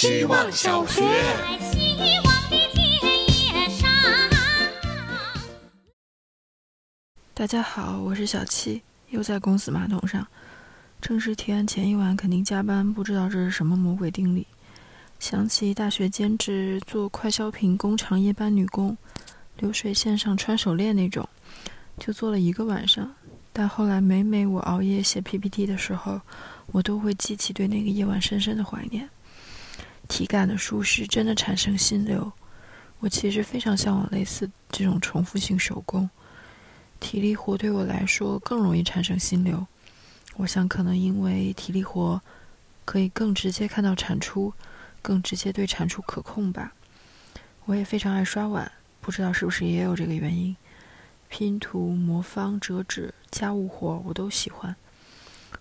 希望小学。大家好，我是小七，又在公司马桶上。正式提案前一晚肯定加班，不知道这是什么魔鬼定理。想起大学兼职做快消品工厂夜班女工，流水线上穿手链那种，就做了一个晚上。但后来每每我熬夜写 PPT 的时候，我都会记起对那个夜晚深深的怀念。体感的舒适真的产生心流。我其实非常向往类似这种重复性手工。体力活对我来说更容易产生心流，我想可能因为体力活可以更直接看到产出，更直接对产出可控吧。我也非常爱刷碗，不知道是不是也有这个原因。拼图、魔方、折纸、家务活我都喜欢。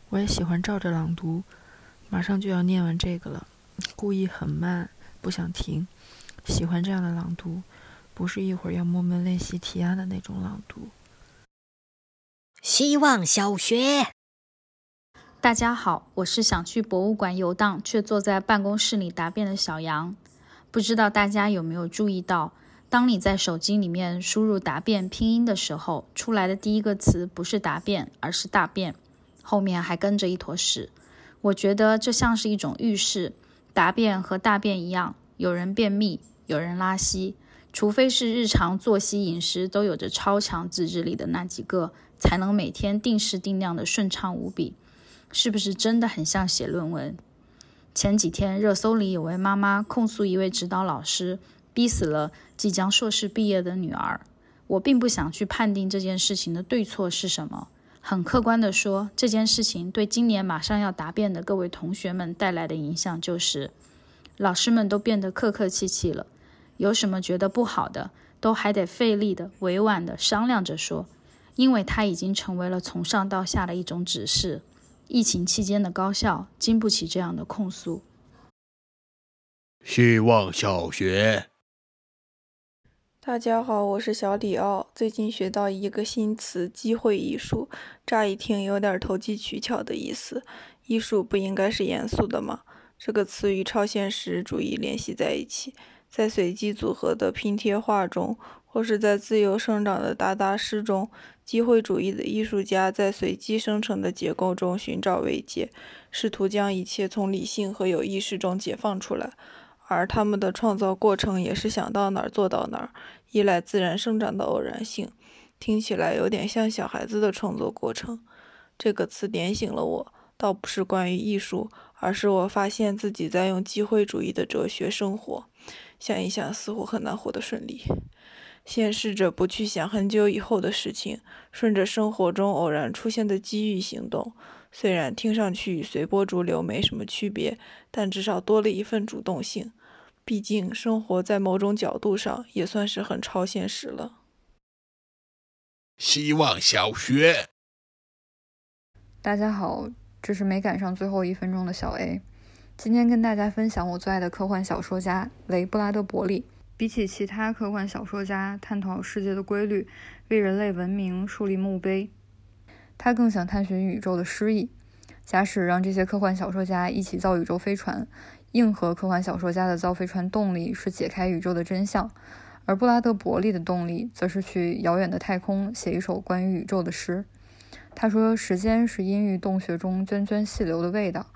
我也喜欢照着朗读，马上就要念完这个了，故意很慢，不想停。喜欢这样的朗读，不是一会儿要默默练习提案的那种朗读。希望小学，大家好，我是想去博物馆游荡却坐在办公室里答辩的小杨。不知道大家有没有注意到，当你在手机里面输入“答辩”拼音的时候，出来的第一个词不是“答辩”，而是“大便”，后面还跟着一坨屎。我觉得这像是一种预示，答辩和大便一样，有人便秘，有人拉稀，除非是日常作息饮食都有着超强自制力的那几个。才能每天定时定量的顺畅无比，是不是真的很像写论文？前几天热搜里有位妈妈控诉一位指导老师逼死了即将硕士毕业的女儿。我并不想去判定这件事情的对错是什么，很客观的说，这件事情对今年马上要答辩的各位同学们带来的影响就是，老师们都变得客客气气了，有什么觉得不好的，都还得费力的委婉的商量着说。因为它已经成为了从上到下的一种指示，疫情期间的高校经不起这样的控诉。希望小学，大家好，我是小李奥。最近学到一个新词“机会艺术”，乍一听有点投机取巧的意思。艺术不应该是严肃的吗？这个词与超现实主义联系在一起，在随机组合的拼贴画中，或是在自由生长的达达诗中。机会主义的艺术家在随机生成的结构中寻找慰藉，试图将一切从理性和有意识中解放出来，而他们的创造过程也是想到哪儿做到哪儿，依赖自然生长的偶然性。听起来有点像小孩子的创作过程。这个词点醒了我，倒不是关于艺术，而是我发现自己在用机会主义的哲学生活。想一想，似乎很难活得顺利。先试着不去想很久以后的事情，顺着生活中偶然出现的机遇行动。虽然听上去与随波逐流没什么区别，但至少多了一份主动性。毕竟，生活在某种角度上也算是很超现实了。希望小学，大家好，这是没赶上最后一分钟的小 A，今天跟大家分享我最爱的科幻小说家雷布拉德·伯利。比起其他科幻小说家探讨世界的规律，为人类文明树立墓碑，他更想探寻宇宙的诗意。假使让这些科幻小说家一起造宇宙飞船，硬核科幻小说家的造飞船动力是解开宇宙的真相，而布拉德·伯利的动力则是去遥远的太空写一首关于宇宙的诗。他说：“时间是阴郁洞穴中涓涓细流的味道，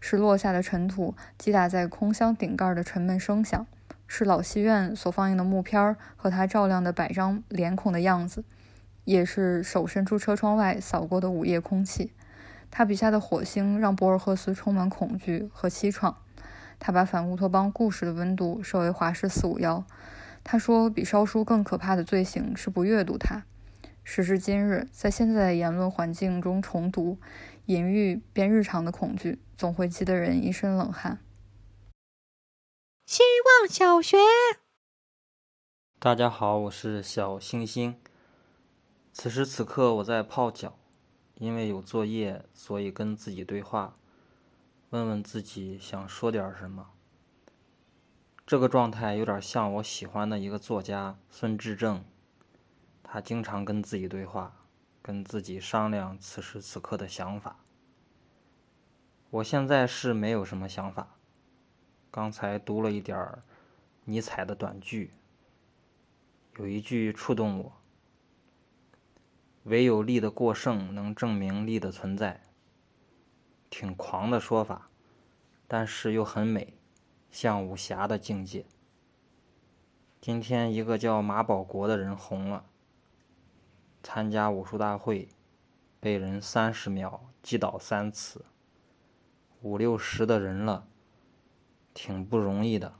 是落下的尘土击打在空箱顶盖的沉闷声响。”是老戏院所放映的木片和他照亮的百张脸孔的样子，也是手伸出车窗外扫过的午夜空气。他笔下的火星让博尔赫斯充满恐惧和凄怆。他把反乌托邦故事的温度设为华氏四五幺。他说，比烧书更可怕的罪行是不阅读它。时至今日，在现在的言论环境中重读、隐喻变日常的恐惧，总会激得人一身冷汗。希望小学，大家好，我是小星星。此时此刻我在泡脚，因为有作业，所以跟自己对话，问问自己想说点什么。这个状态有点像我喜欢的一个作家孙志正，他经常跟自己对话，跟自己商量此时此刻的想法。我现在是没有什么想法。刚才读了一点儿尼采的短句，有一句触动我：唯有力的过剩能证明力的存在。挺狂的说法，但是又很美，像武侠的境界。今天一个叫马保国的人红了，参加武术大会，被人三十秒击倒三次，五六十的人了，挺不容易的。